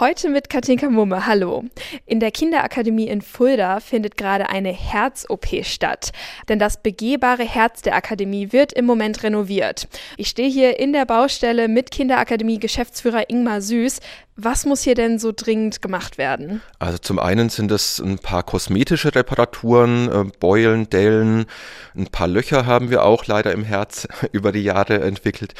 Heute mit Katinka Mumme. Hallo. In der Kinderakademie in Fulda findet gerade eine Herz-OP statt. Denn das begehbare Herz der Akademie wird im Moment renoviert. Ich stehe hier in der Baustelle mit Kinderakademie-Geschäftsführer Ingmar Süß. Was muss hier denn so dringend gemacht werden? Also zum einen sind es ein paar kosmetische Reparaturen, äh, Beulen, Dellen, ein paar Löcher haben wir auch leider im Herz über die Jahre entwickelt.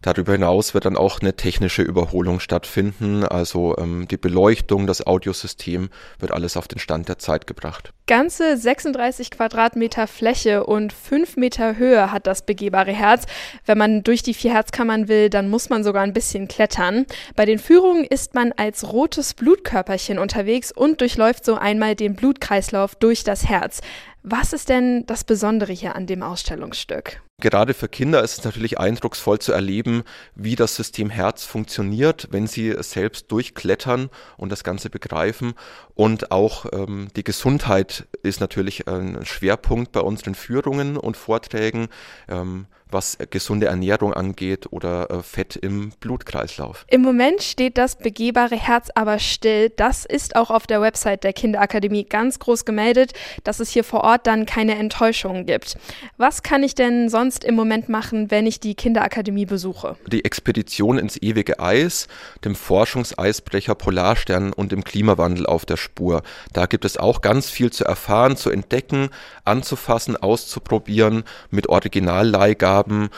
Darüber hinaus wird dann auch eine technische Überholung stattfinden. Also ähm, die Beleuchtung, das Audiosystem wird alles auf den Stand der Zeit gebracht. Ganze 36 Quadratmeter Fläche und 5 Meter Höhe hat das begehbare Herz. Wenn man durch die vier Herzkammern will, dann muss man sogar ein bisschen klettern. Bei den Führungen ist man als rotes Blutkörperchen unterwegs und durchläuft so einmal den Blutkreislauf durch das Herz. Was ist denn das Besondere hier an dem Ausstellungsstück? Gerade für Kinder ist es natürlich eindrucksvoll zu erleben, wie das System Herz funktioniert, wenn sie selbst durchklettern und das Ganze begreifen. Und auch ähm, die Gesundheit ist natürlich ein Schwerpunkt bei unseren Führungen und Vorträgen. Ähm, was gesunde Ernährung angeht oder äh, Fett im Blutkreislauf. Im Moment steht das begehbare Herz aber still. Das ist auch auf der Website der Kinderakademie ganz groß gemeldet, dass es hier vor Ort dann keine Enttäuschungen gibt. Was kann ich denn sonst im Moment machen, wenn ich die Kinderakademie besuche? Die Expedition ins ewige Eis, dem Forschungseisbrecher Polarstern und dem Klimawandel auf der Spur. Da gibt es auch ganz viel zu erfahren, zu entdecken, anzufassen, auszuprobieren mit Originalleihgaben haben,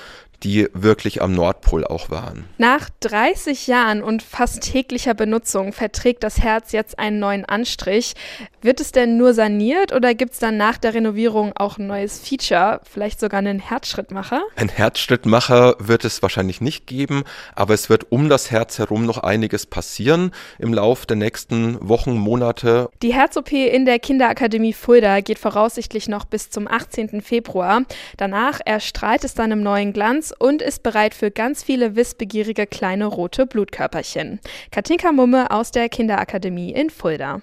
die wirklich am Nordpol auch waren. Nach 30 Jahren und fast täglicher Benutzung verträgt das Herz jetzt einen neuen Anstrich. Wird es denn nur saniert oder gibt es dann nach der Renovierung auch ein neues Feature, vielleicht sogar einen Herzschrittmacher? Ein Herzschrittmacher wird es wahrscheinlich nicht geben, aber es wird um das Herz herum noch einiges passieren im Laufe der nächsten Wochen, Monate. Die Herz-OP in der Kinderakademie Fulda geht voraussichtlich noch bis zum 18. Februar. Danach erstrahlt es dann im neuen Glanz Herz und ist bereit für ganz viele wissbegierige kleine rote Blutkörperchen. Katinka Mumme aus der Kinderakademie in Fulda.